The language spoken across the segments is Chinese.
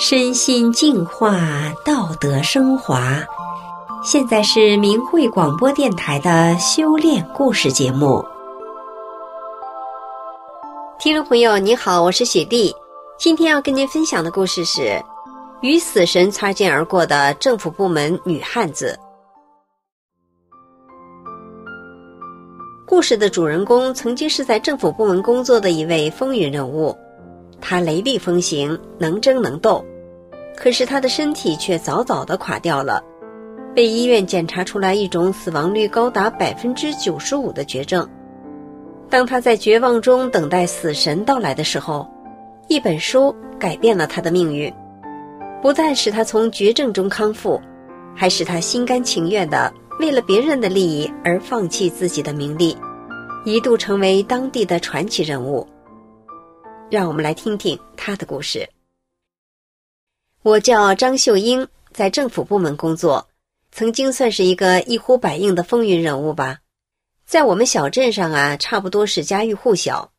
身心净化，道德升华。现在是明慧广播电台的修炼故事节目。听众朋友，你好，我是雪莉。今天要跟您分享的故事是与死神擦肩而过的政府部门女汉子。故事的主人公曾经是在政府部门工作的一位风云人物。他雷厉风行，能争能斗，可是他的身体却早早的垮掉了，被医院检查出来一种死亡率高达百分之九十五的绝症。当他在绝望中等待死神到来的时候，一本书改变了他的命运，不但使他从绝症中康复，还使他心甘情愿的为了别人的利益而放弃自己的名利，一度成为当地的传奇人物。让我们来听听他的故事。我叫张秀英，在政府部门工作，曾经算是一个一呼百应的风云人物吧。在我们小镇上啊，差不多是家喻户晓。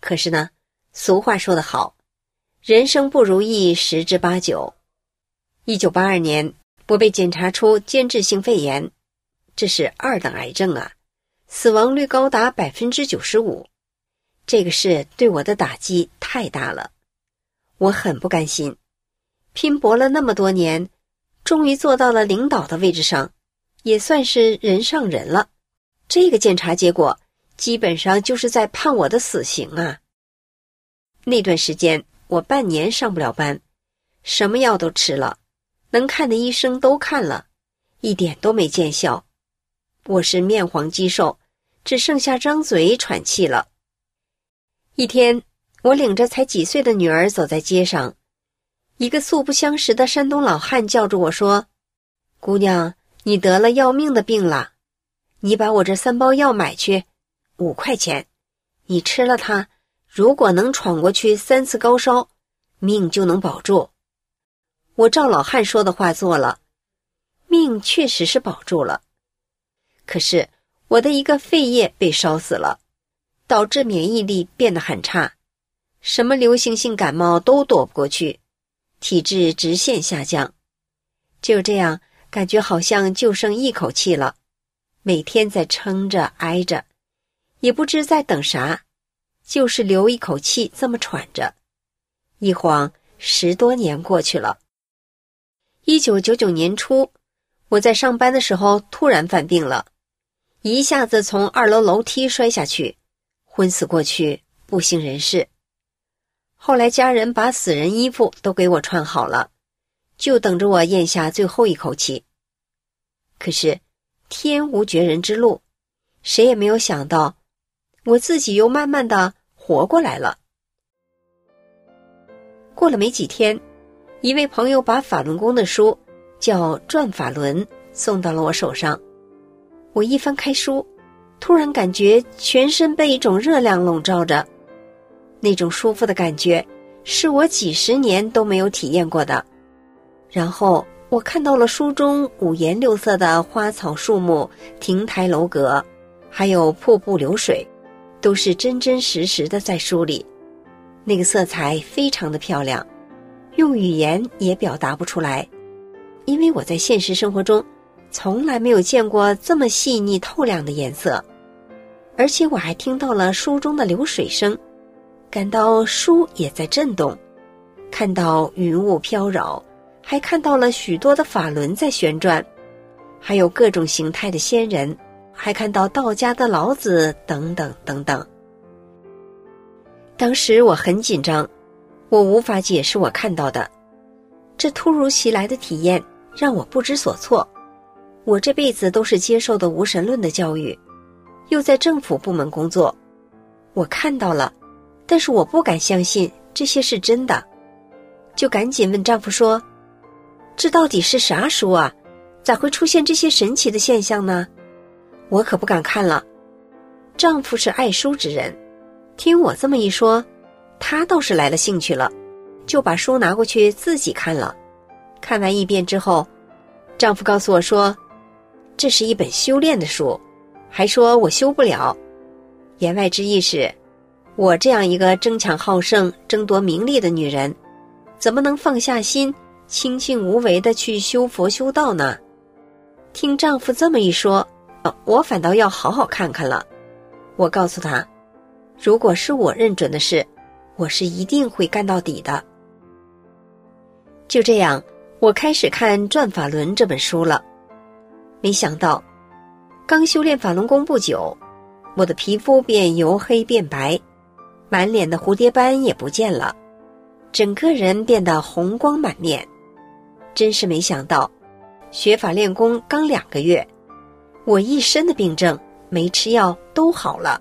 可是呢，俗话说得好，人生不如意十之八九。一九八二年，我被检查出间质性肺炎，这是二等癌症啊，死亡率高达百分之九十五。这个事对我的打击太大了，我很不甘心。拼搏了那么多年，终于做到了领导的位置上，也算是人上人了。这个检查结果基本上就是在判我的死刑啊！那段时间我半年上不了班，什么药都吃了，能看的医生都看了，一点都没见效。我是面黄肌瘦，只剩下张嘴喘气了。一天，我领着才几岁的女儿走在街上，一个素不相识的山东老汉叫住我说：“姑娘，你得了要命的病了，你把我这三包药买去，五块钱，你吃了它，如果能闯过去三次高烧，命就能保住。”我照老汉说的话做了，命确实是保住了，可是我的一个肺叶被烧死了。导致免疫力变得很差，什么流行性感冒都躲不过去，体质直线下降。就这样，感觉好像就剩一口气了，每天在撑着挨着，也不知在等啥，就是留一口气这么喘着。一晃十多年过去了。一九九九年初，我在上班的时候突然犯病了，一下子从二楼楼梯摔下去。昏死过去，不省人事。后来家人把死人衣服都给我穿好了，就等着我咽下最后一口气。可是天无绝人之路，谁也没有想到，我自己又慢慢的活过来了。过了没几天，一位朋友把法轮功的书叫《转法轮》送到了我手上，我一翻开书。突然感觉全身被一种热量笼罩着，那种舒服的感觉是我几十年都没有体验过的。然后我看到了书中五颜六色的花草树木、亭台楼阁，还有瀑布流水，都是真真实实的在书里。那个色彩非常的漂亮，用语言也表达不出来，因为我在现实生活中。从来没有见过这么细腻透亮的颜色，而且我还听到了书中的流水声，感到书也在震动，看到云雾飘扰，还看到了许多的法轮在旋转，还有各种形态的仙人，还看到道家的老子等等等等。当时我很紧张，我无法解释我看到的，这突如其来的体验让我不知所措。我这辈子都是接受的无神论的教育，又在政府部门工作，我看到了，但是我不敢相信这些是真的，就赶紧问丈夫说：“这到底是啥书啊？咋会出现这些神奇的现象呢？我可不敢看了。”丈夫是爱书之人，听我这么一说，他倒是来了兴趣了，就把书拿过去自己看了。看完一遍之后，丈夫告诉我说。这是一本修炼的书，还说我修不了。言外之意是，我这样一个争强好胜、争夺名利的女人，怎么能放下心，清静无为的去修佛修道呢？听丈夫这么一说，我反倒要好好看看了。我告诉他，如果是我认准的事，我是一定会干到底的。就这样，我开始看《转法轮》这本书了。没想到，刚修炼法轮功不久，我的皮肤便由黑变白，满脸的蝴蝶斑也不见了，整个人变得红光满面。真是没想到，学法练功刚两个月，我一身的病症没吃药都好了。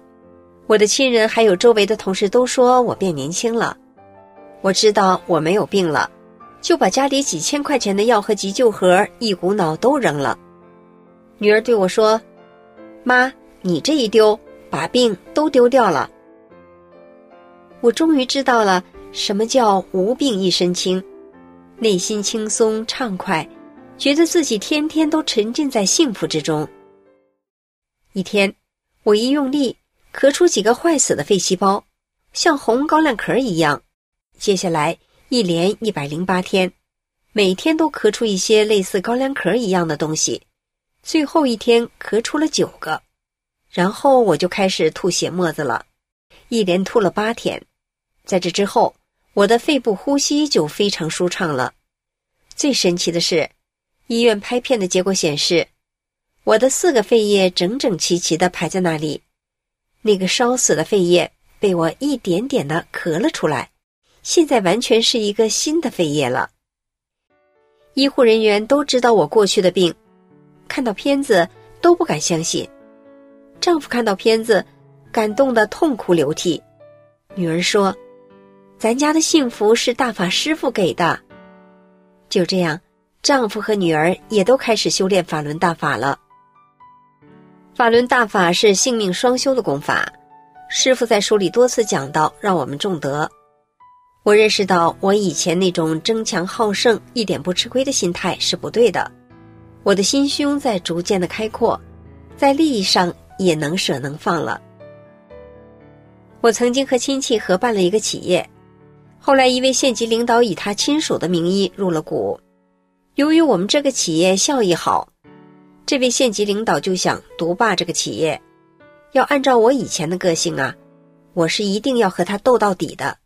我的亲人还有周围的同事都说我变年轻了。我知道我没有病了，就把家里几千块钱的药和急救盒一股脑都扔了。女儿对我说：“妈，你这一丢，把病都丢掉了。”我终于知道了什么叫无病一身轻，内心轻松畅快，觉得自己天天都沉浸在幸福之中。一天，我一用力，咳出几个坏死的肺细胞，像红高粱壳一样。接下来一连一百零八天，每天都咳出一些类似高粱壳一样的东西。最后一天咳出了九个，然后我就开始吐血沫子了，一连吐了八天。在这之后，我的肺部呼吸就非常舒畅了。最神奇的是，医院拍片的结果显示，我的四个肺叶整整齐齐的排在那里，那个烧死的肺叶被我一点点的咳了出来，现在完全是一个新的肺叶了。医护人员都知道我过去的病。看到片子都不敢相信，丈夫看到片子，感动的痛哭流涕。女儿说：“咱家的幸福是大法师傅给的。”就这样，丈夫和女儿也都开始修炼法轮大法了。法轮大法是性命双修的功法，师傅在书里多次讲到，让我们重德。我认识到，我以前那种争强好胜、一点不吃亏的心态是不对的。我的心胸在逐渐的开阔，在利益上也能舍能放了。我曾经和亲戚合办了一个企业，后来一位县级领导以他亲属的名义入了股。由于我们这个企业效益好，这位县级领导就想独霸这个企业。要按照我以前的个性啊，我是一定要和他斗到底的。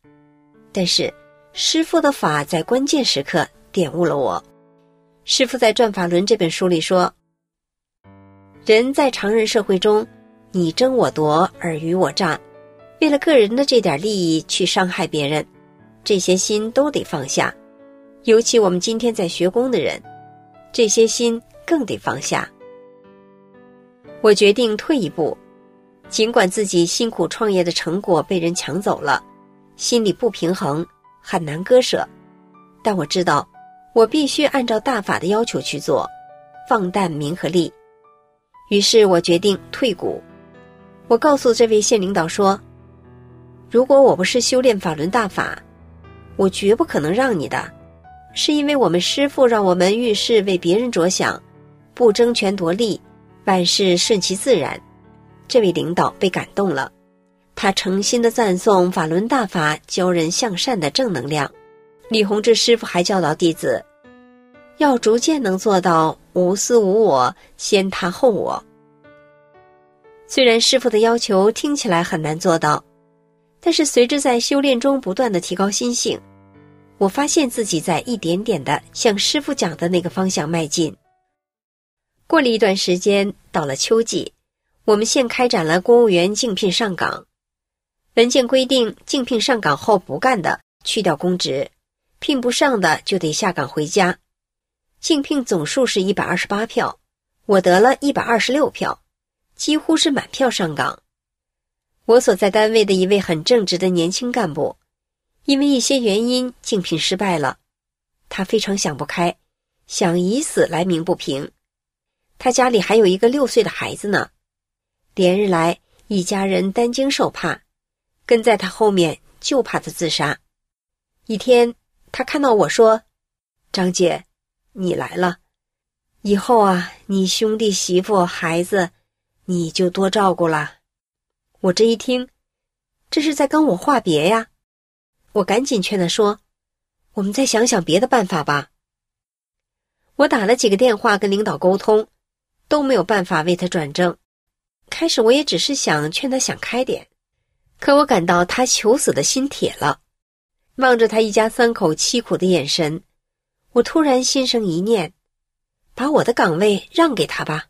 但是师傅的法在关键时刻点悟了我。师傅在《转法轮》这本书里说：“人在常人社会中，你争我夺，尔虞我诈，为了个人的这点利益去伤害别人，这些心都得放下。尤其我们今天在学功的人，这些心更得放下。”我决定退一步，尽管自己辛苦创业的成果被人抢走了，心里不平衡，很难割舍，但我知道。我必须按照大法的要求去做，放淡名和利。于是我决定退股。我告诉这位县领导说：“如果我不是修炼法轮大法，我绝不可能让你的。是因为我们师父让我们遇事为别人着想，不争权夺利，万事顺其自然。”这位领导被感动了，他诚心的赞颂法轮大法教人向善的正能量。李洪志师傅还教导弟子，要逐渐能做到无私无我，先他后我。虽然师傅的要求听起来很难做到，但是随着在修炼中不断的提高心性，我发现自己在一点点的向师傅讲的那个方向迈进。过了一段时间，到了秋季，我们县开展了公务员竞聘上岗，文件规定，竞聘上岗后不干的，去掉公职。聘不上的就得下岗回家，竞聘总数是一百二十八票，我得了一百二十六票，几乎是满票上岗。我所在单位的一位很正直的年轻干部，因为一些原因竞聘失败了，他非常想不开，想以死来鸣不平。他家里还有一个六岁的孩子呢，连日来一家人担惊受怕，跟在他后面就怕他自杀。一天。他看到我说：“张姐，你来了，以后啊，你兄弟媳妇孩子，你就多照顾了。”我这一听，这是在跟我话别呀！我赶紧劝他说：“我们再想想别的办法吧。我打了几个电话跟领导沟通，都没有办法为他转正。开始我也只是想劝他想开点，可我感到他求死的心铁了。望着他一家三口凄苦的眼神，我突然心生一念：把我的岗位让给他吧。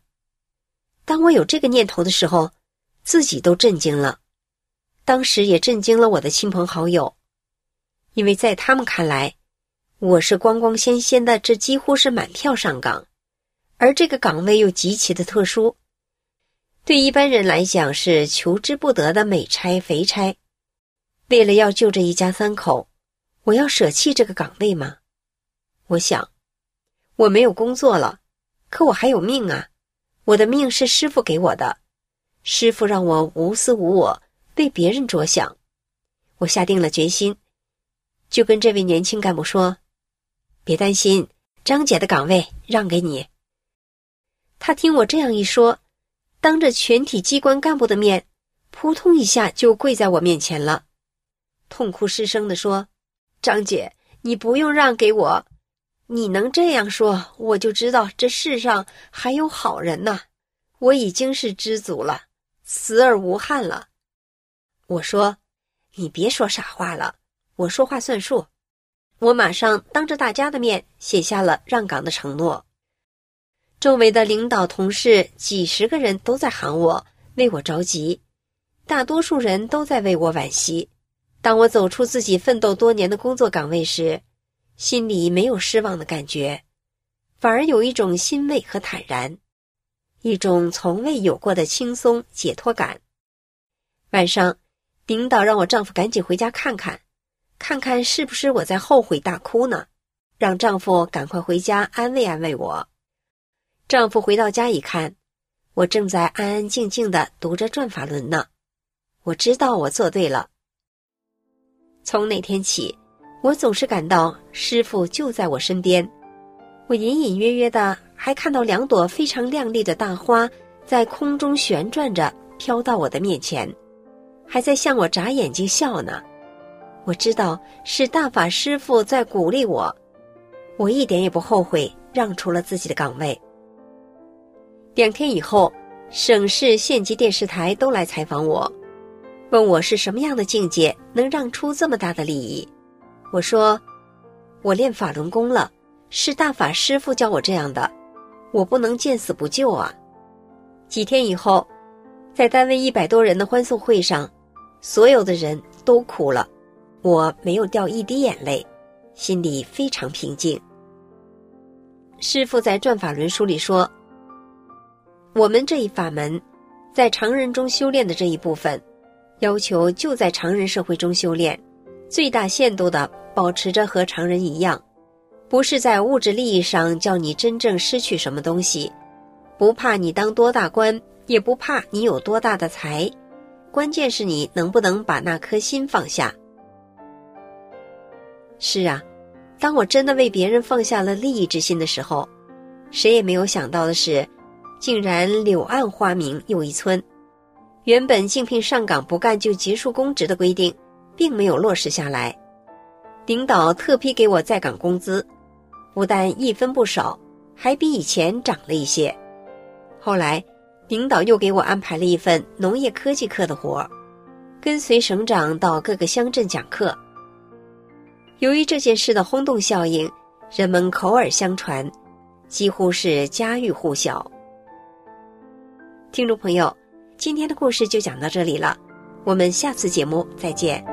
当我有这个念头的时候，自己都震惊了，当时也震惊了我的亲朋好友，因为在他们看来，我是光光鲜鲜的，这几乎是满票上岗，而这个岗位又极其的特殊，对一般人来讲是求之不得的美差肥差。为了要救这一家三口，我要舍弃这个岗位吗？我想，我没有工作了，可我还有命啊。我的命是师傅给我的，师傅让我无私无我，为别人着想。我下定了决心，就跟这位年轻干部说：“别担心，张姐的岗位让给你。”他听我这样一说，当着全体机关干部的面，扑通一下就跪在我面前了，痛哭失声的说：“张姐，你不用让给我。”你能这样说，我就知道这世上还有好人呢。我已经是知足了，死而无憾了。我说：“你别说傻话了，我说话算数。”我马上当着大家的面写下了让岗的承诺。周围的领导同事几十个人都在喊我，为我着急，大多数人都在为我惋惜。当我走出自己奋斗多年的工作岗位时，心里没有失望的感觉，反而有一种欣慰和坦然，一种从未有过的轻松解脱感。晚上，领导让我丈夫赶紧回家看看，看看是不是我在后悔大哭呢？让丈夫赶快回家安慰安慰我。丈夫回到家一看，我正在安安静静的读着《转法轮》呢。我知道我做对了。从那天起。我总是感到师傅就在我身边，我隐隐约约的还看到两朵非常亮丽的大花在空中旋转着飘到我的面前，还在向我眨眼睛笑呢。我知道是大法师傅在鼓励我，我一点也不后悔让出了自己的岗位。两天以后，省市县级电视台都来采访我，问我是什么样的境界能让出这么大的利益。我说：“我练法轮功了，是大法师傅教我这样的，我不能见死不救啊！”几天以后，在单位一百多人的欢送会上，所有的人都哭了，我没有掉一滴眼泪，心里非常平静。师傅在《转法轮》书里说：“我们这一法门，在常人中修炼的这一部分，要求就在常人社会中修炼，最大限度的。”保持着和常人一样，不是在物质利益上叫你真正失去什么东西，不怕你当多大官，也不怕你有多大的财，关键是你能不能把那颗心放下。是啊，当我真的为别人放下了利益之心的时候，谁也没有想到的是，竟然柳暗花明又一村。原本竞聘上岗不干就结束公职的规定，并没有落实下来。领导特批给我在岗工资，不但一分不少，还比以前涨了一些。后来，领导又给我安排了一份农业科技课的活儿，跟随省长到各个乡镇讲课。由于这件事的轰动效应，人们口耳相传，几乎是家喻户晓。听众朋友，今天的故事就讲到这里了，我们下次节目再见。